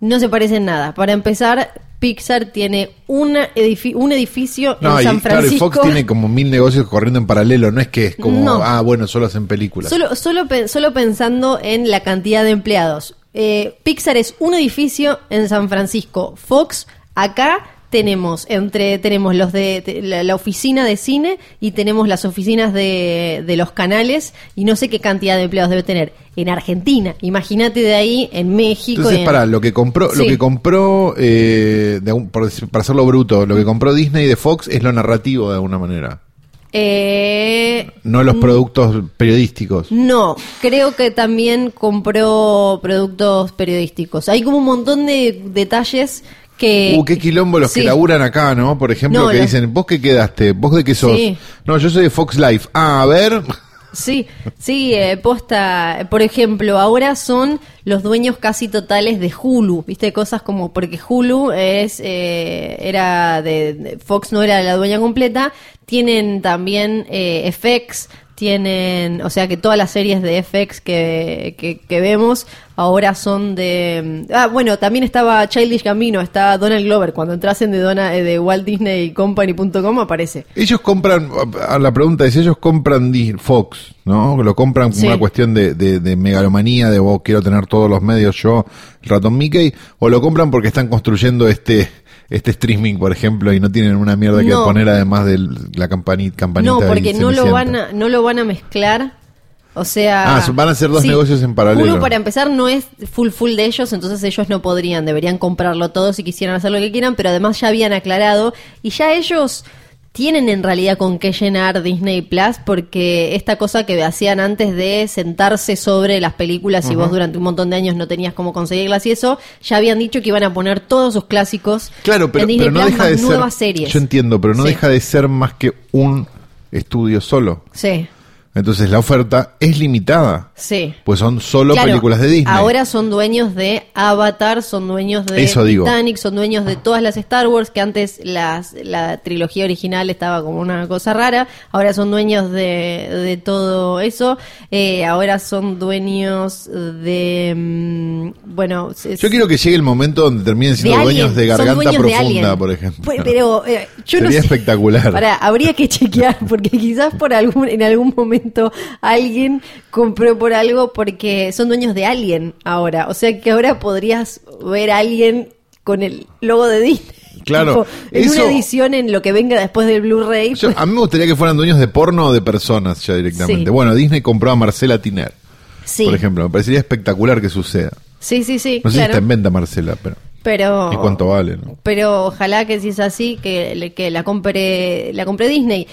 No se parecen nada. Para empezar, Pixar tiene una edifi- un edificio No, en y San claro, y Francisco. Fox tiene como mil negocios corriendo en paralelo, no es que es como, No. ah, bueno, solo hacen películas. Solo, solo, solo pensando en la cantidad de empleados. Eh, Pixar es un edificio en San Francisco. Fox, acá tenemos entre tenemos los de la, la oficina de cine y tenemos las oficinas de, de los canales y no sé qué cantidad de empleados debe tener en Argentina. Imagínate de ahí en México. Entonces, en- para lo que compró, lo que compró, eh, de por para hacerlo bruto, lo que compró Disney de Fox es lo narrativo de alguna manera, Eh, no los productos periodísticos. No, creo que también compró productos periodísticos. Hay como un montón de detalles que... Uh, qué quilombo los Sí. que laburan acá, ¿no? Por ejemplo, No, que los- dicen, ¿vos qué quedaste? ¿Vos de qué sos? Sí. No, yo soy de Fox Life. Ah, a ver. Sí, sí, eh, posta. Por ejemplo, ahora son los dueños casi totales de Hulu, ¿viste? Cosas como, porque Hulu es, eh, era de, de- Fox no era la dueña completa, tienen también eh, FX, tienen, o sea que todas las series de FX que, que, que vemos ahora son de... Ah, bueno, también estaba Childish Gambino, está Donald Glover, cuando entras en de, Dona, eh, de Walt Disney Company.com aparece. Ellos compran, a la pregunta es, ellos compran Fox, ¿no? Lo compran como Sí. una cuestión de, de, de megalomanía, de vos quiero tener todos los medios yo, el ratón Mickey, o lo compran porque están construyendo este este streaming, por ejemplo, y no tienen una mierda que poner además de la campanita, campanita No, porque no lo van a, no lo van a mezclar. O sea, Ah, van a hacer dos negocios en paralelo. Uno para empezar no es full full de ellos, entonces ellos no podrían, deberían comprarlo todo si quisieran hacer lo que quieran, pero además ya habían aclarado y ya ellos tienen en realidad con qué llenar Disney Plus porque esta cosa que hacían antes de sentarse sobre las películas y vos durante un montón de años no tenías cómo conseguirlas y eso, ya habían dicho que iban a poner todos sus clásicos Claro, pero, en Disney pero no Plus deja más de ser. nuevas series. Yo entiendo, pero no Sí. deja de ser más que un estudio solo. Sí, Entonces la oferta es limitada. sí. Pues son solo Claro, películas de Disney. Ahora son dueños de Avatar, son dueños de Eso digo. Titanic, son dueños de todas las Star Wars, que antes las, la trilogía original estaba como una cosa rara. Ahora son dueños de, de todo eso. Eh, ahora son dueños de. mm, bueno. es- Yo quiero que llegue el momento donde terminen de siendo dueños de Garganta dueños Profunda, por ejemplo. Pues, pero eh, yo no Sería sé. espectacular. Habría que chequear porque quizás por algún en algún momento alguien compró por algo porque son dueños de Alien ahora, o sea que ahora podrías ver a Alien con el logo de Disney. Claro, Tipo, en eso- una edición en lo que venga después del Blu-ray. Pues, a mí me gustaría que fueran dueños de porno o de personas ya directamente. Sí. Bueno, Disney compró a Marcela Tiner, sí. por ejemplo. Me parecería espectacular que suceda. sí, sí, sí, No sé si está en venta Marcela, pero. Pero ¿Y cuánto vale? no? pero ojalá que si es así que, que la compre la compre Disney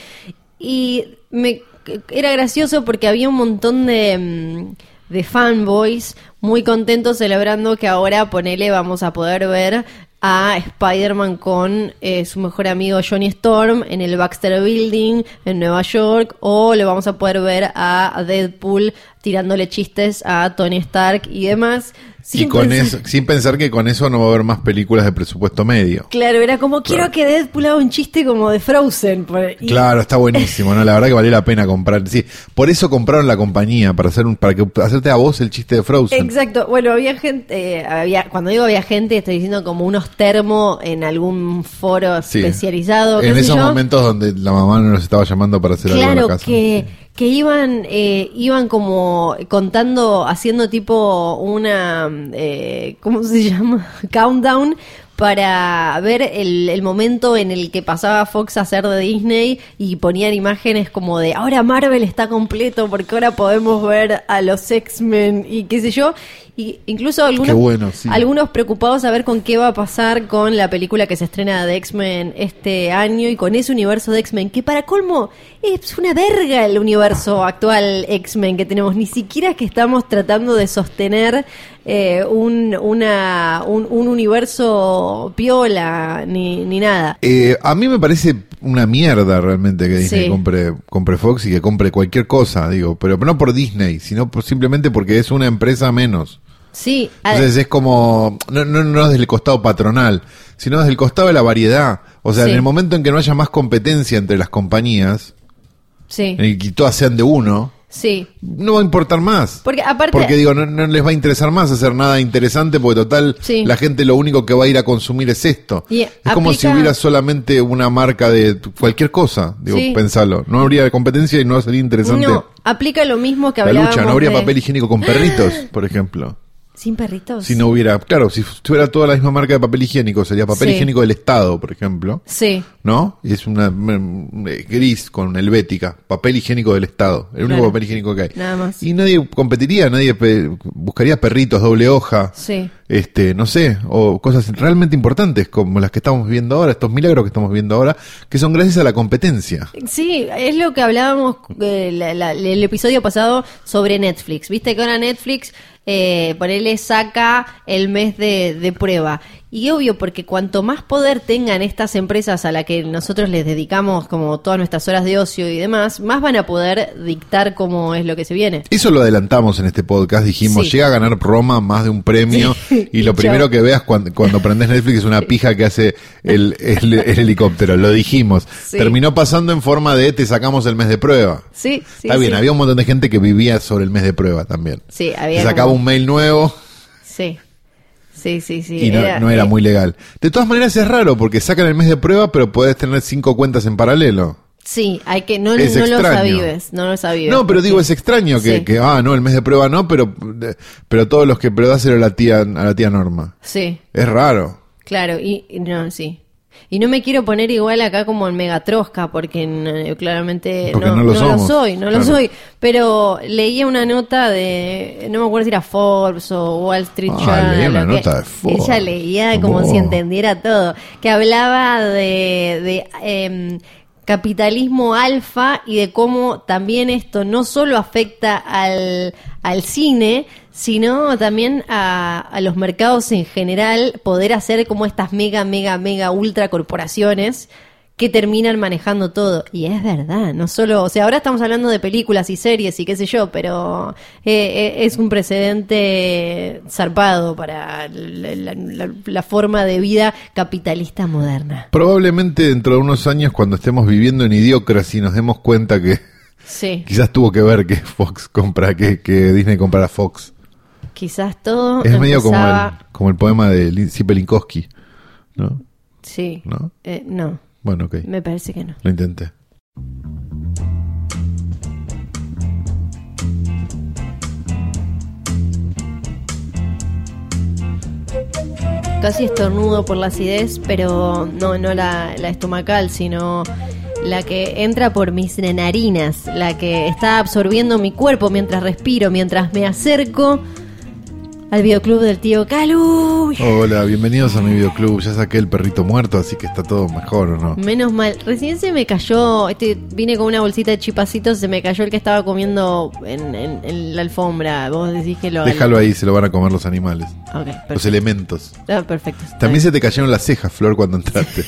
y me era gracioso porque había un montón de mm, de fanboys muy contentos celebrando que ahora ponele vamos a poder ver a Spider-Man con eh, su mejor amigo Johnny Storm en el Baxter Building en Nueva York o le vamos a poder ver a Deadpool tirándole chistes a Tony Stark y demás Y sin con pensar- eso, sin pensar que con eso no va a haber más películas de presupuesto medio. Claro, era como quiero que Deadpool haga un chiste como de Frozen. y- Claro, está buenísimo, ¿no? La verdad que valió la pena comprar. Sí, por eso compraron la compañía, para hacer un, para que hacerte a vos el chiste de Frozen. Exacto. Bueno, había gente, eh, había, cuando digo había gente, estoy diciendo como unos termo en algún foro Sí. especializado. En esos yo. momentos donde la mamá no nos estaba llamando para hacer algo en Claro, la casa. que, que iban, eh, iban como contando, haciendo tipo una, eh, ¿cómo se llama? Countdown para ver el, el momento en el que pasaba Fox a ser de Disney y ponían imágenes como de ahora Marvel está completo porque ahora podemos ver a los X-Men y qué sé yo. Y incluso algunos, Qué bueno, sí. algunos preocupados a ver con qué va a pasar con la película que se estrena de X-Men este año y con ese universo de X-Men, que para colmo es una verga el universo actual X-Men que tenemos, ni siquiera es que estamos tratando de sostener eh, un, una, un, un universo piola ni, ni nada. Eh, a mí me parece una mierda realmente que Disney Sí. compre, compre Fox y que compre cualquier cosa, digo, pero no por Disney, sino por- simplemente porque es una empresa menos. Sí, Entonces es como, no, no, no desde el costado patronal, sino desde el costado de la variedad. O sea, Sí. en el momento en que no haya más competencia entre las compañías, sí. en el que todas sean de uno, Sí. no va a importar más. Porque aparte. Porque digo, no, no les va a interesar más hacer nada interesante porque total, Sí. la gente lo único que va a ir a consumir es esto. Y es como si hubiera solamente una marca de cualquier cosa, digo, pensalo. No habría competencia y no sería interesante. no, aplica lo mismo que la hablábamos lucha, no habría de- papel higiénico con perritos, por ejemplo. ¿Sin perritos? Si no hubiera, claro, si fuera toda la misma marca de papel higiénico, sería papel Sí. higiénico del Estado, por ejemplo. Sí. ¿No? Y es una gris con helvética, papel higiénico del Estado, el único Claro. papel higiénico que hay. Nada más. Y nadie competiría, nadie buscaría perritos doble hoja, Sí. este, no sé, o cosas realmente importantes como las que estamos viendo ahora, estos milagros que estamos viendo ahora, que son gracias a la competencia. Sí, es lo que hablábamos eh, la- la- el episodio pasado sobre Netflix. Viste que ahora Netflix, eh, ponele, saca el mes de, de prueba. Y obvio, porque cuanto más poder tengan estas empresas a la que nosotros les dedicamos como todas nuestras horas de ocio y demás, más van a poder dictar cómo es lo que se viene. Eso lo adelantamos en este podcast, dijimos, Sí. llega a ganar Roma más de un premio Sí. y lo primero que veas cuando, cuando prendes Netflix es una pija que hace el, el- el helicóptero, lo dijimos. Sí. Terminó pasando en forma de te sacamos el mes de prueba. Sí, sí. Está bien, había un montón de gente que vivía sobre el mes de prueba también. Sí, había Se sacaba como- un mail nuevo Sí. Sí, sí, sí. y no no era, eh, muy legal. De todas maneras es raro porque sacan el mes de prueba pero puedes tener cinco cuentas en paralelo. Sí, hay que no, Es no lo extraño. sabías, no lo sabías. No, pero digo, es extraño que, Sí. que, ah, no, el mes de prueba no, pero, pero todos los que, pero dáselo a la tía, a la tía Norma. Sí, Es raro. claro, y y no, sí. Y no me quiero poner igual acá como en Megatrosca, porque no- claramente Porque no, no lo somos. soy, no lo soy. Pero leía una nota de, no me acuerdo si era Forbes o Wall Street Ah, Journal. leía una nota de Forbes. Ella leía como Oh. si entendiera todo. Que hablaba de, de em, capitalismo alfa y de cómo también esto no solo afecta al, al cine, sino también a, a los mercados en general, poder hacer como estas mega, mega, mega ultra corporaciones que terminan manejando todo. Y es verdad, no solo, o sea, ahora estamos hablando de películas y series y qué sé yo, pero eh, eh, es un precedente zarpado para la, la- la- la forma de vida capitalista moderna. Probablemente dentro de unos años, cuando estemos viviendo en Idiocracy, nos demos cuenta que Sí, quizás tuvo que ver que Fox compra, que, que Disney comprara Fox. quizás todo Es medio como el, como el poema de Linkowski, ¿no? Sí, ¿No? Eh, no, Bueno, ok. me parece que no. Lo intenté. Casi estornudo por la acidez, pero no, no la, la estomacal, sino la que entra por mis narinas, la que está absorbiendo mi cuerpo mientras respiro, mientras me acerco al videoclub del tío Calu. Hola, bienvenidos a mi videoclub. Ya saqué el perrito muerto, así que está todo mejor, ¿o no? Menos mal, recién se me cayó, este, vine con una bolsita de chipacitos, se me cayó el que estaba comiendo en, en- en la alfombra. Vos decís que lo Déjalo ahí, se lo van a comer los animales. Los elementos. Ah, perfecto. También se te cayeron las cejas, Flor, cuando entraste.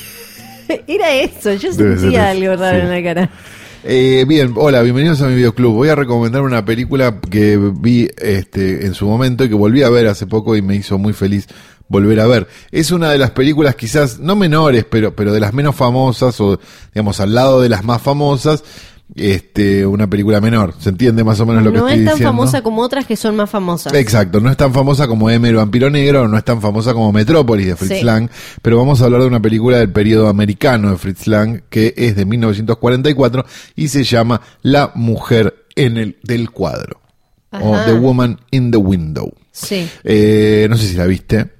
Era eso, yo Debe sentía algo raro sí. en la cara. Eh, bien, hola, bienvenidos a mi videoclub. Voy a recomendar una película que vi este, en su momento y que volví a ver hace poco y me hizo muy feliz volver a ver. Es una de las películas quizás no menores, pero, pero de las menos famosas o digamos al lado de las más famosas. Este, una película menor. ¿Se entiende más o menos lo que no estoy es tan famosa como otras que son más famosas. Exacto, no es tan famosa como M el vampiro negro, no es tan famosa como Metrópolis de Fritz Sí. Lang, pero vamos a hablar de una película del periodo americano de Fritz Lang que es de 1944 y se llama La mujer en el del cuadro o. The Woman in the Window. Sí. Eh, no sé si la viste.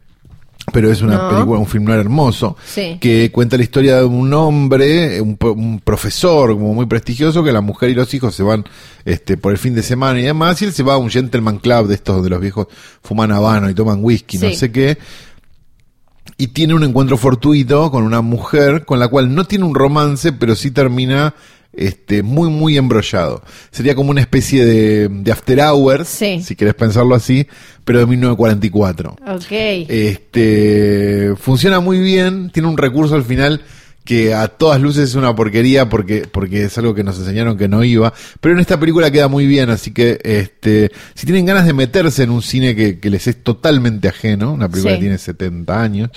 Pero es una No. película, un film noir hermoso, Sí. que cuenta la historia de un hombre, un, pro- un profesor como muy prestigioso, que la mujer y los hijos se van este por el fin de semana y demás, y él se va a un gentleman club de estos donde los viejos fuman habano y toman whisky, no Sí. sé qué, y tiene un encuentro fortuito con una mujer con la cual no tiene un romance, pero sí termina este muy muy embrollado. Sería como una especie de, de after hours, Sí. si querés pensarlo así, pero de 1944. Ok. Este funciona muy bien, tiene un recurso al final que a todas luces es una porquería porque porque es algo que nos enseñaron que no iba, pero en esta película queda muy bien, así que este si tienen ganas de meterse en un cine que, que les es totalmente ajeno, una película Sí. que tiene 70 años,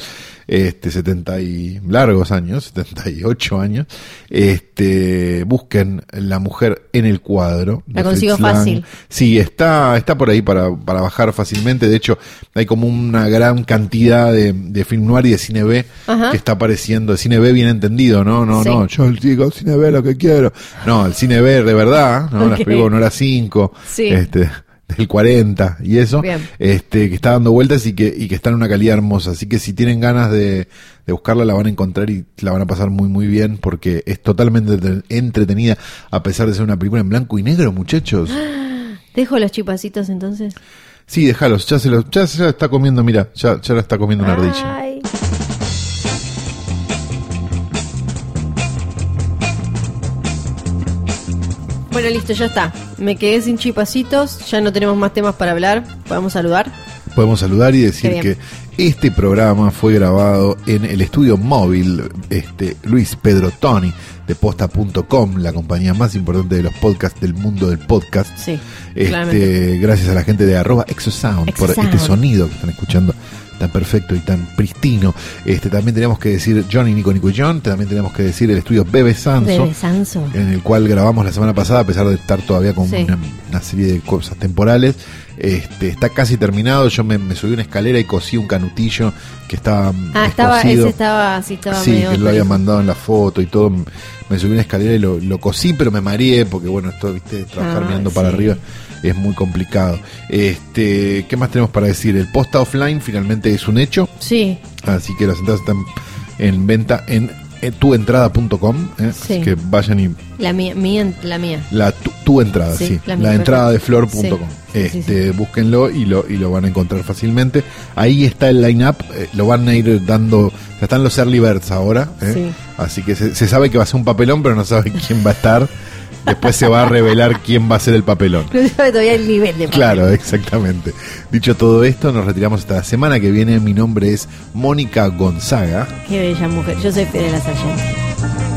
este, 70 y largos años, 78 años. Este, busquen La mujer en el cuadro. La consigo fácil. Sí, está, está por ahí para, para bajar fácilmente. De hecho, hay como una gran cantidad de, de film noir y de cine B Ajá. que está apareciendo. El cine B bien entendido, ¿no? No, Sí. no, yo digo cine B lo que quiero. No, el cine B de verdad, ¿no? Las Ok. películas no era 5, Sí. este, del 40 y eso, Bien. este, que está dando vueltas y que, y que está en una calidad hermosa. Así que si tienen ganas de, de buscarla, la van a encontrar y la van a pasar muy, muy bien porque es totalmente entre- entretenida a pesar de ser una película en blanco y negro, muchachos. Dejo los chipacitos entonces. Sí, déjalos, ya se los, ya se la está comiendo, mira, ya, ya la está comiendo una ardilla. Bueno, listo, ya está. Me quedé sin chipacitos, ya no tenemos más temas para hablar. Podemos saludar. Podemos saludar y decir que este programa fue grabado en el estudio móvil este, Luis Pedro Tony de posta.com, la compañía más importante de los podcasts del mundo del podcast. Sí, claramente. Este, gracias a la gente de arroba exosound por este sonido que están escuchando tan perfecto y tan pristino. Este, también tenemos que decir Johnny Nico Nico y John, también tenemos que decir el estudio Bebe Sanso Bebe Sanso. en el cual grabamos la semana pasada, a pesar de estar todavía con Sí. una, una serie de cosas temporales. Este, está casi terminado. Yo me, me subí una escalera y cosí un canutillo que estaba. Ah, estaba, descosido. ese estaba, sí, estaba Sí, medio. que lo había mandado en la foto y todo. Me subí una escalera y lo, lo cosí, pero me mareé porque, bueno, esto, viste, trabajar Ah, mirando para arriba es muy complicado. Este, ¿Qué más tenemos para decir? El posta offline finalmente es un hecho. Sí, Así que las entradas están en venta en eh, tuentrada.com. ¿eh? Sí. Así que vayan y la mía, mía, la mía. la tu, tu entrada, sí, Sí, la entrada de flor.com. Sí, este, búsquenlo y lo y lo van a encontrar fácilmente. Ahí está el line up, lo van a ir dando, ya están los early birds ahora, ¿eh? Sí. así que se, se sabe que va a ser un papelón, pero no sabe quién va a estar. Después se va a revelar quién va a ser el papelón. No sabe todavía el nivel de Claro, exactamente. Dicho todo esto, nos retiramos hasta la semana que viene. Mi nombre es Mónica Gonzaga. Qué bella mujer. Yo soy Fidel Sargent.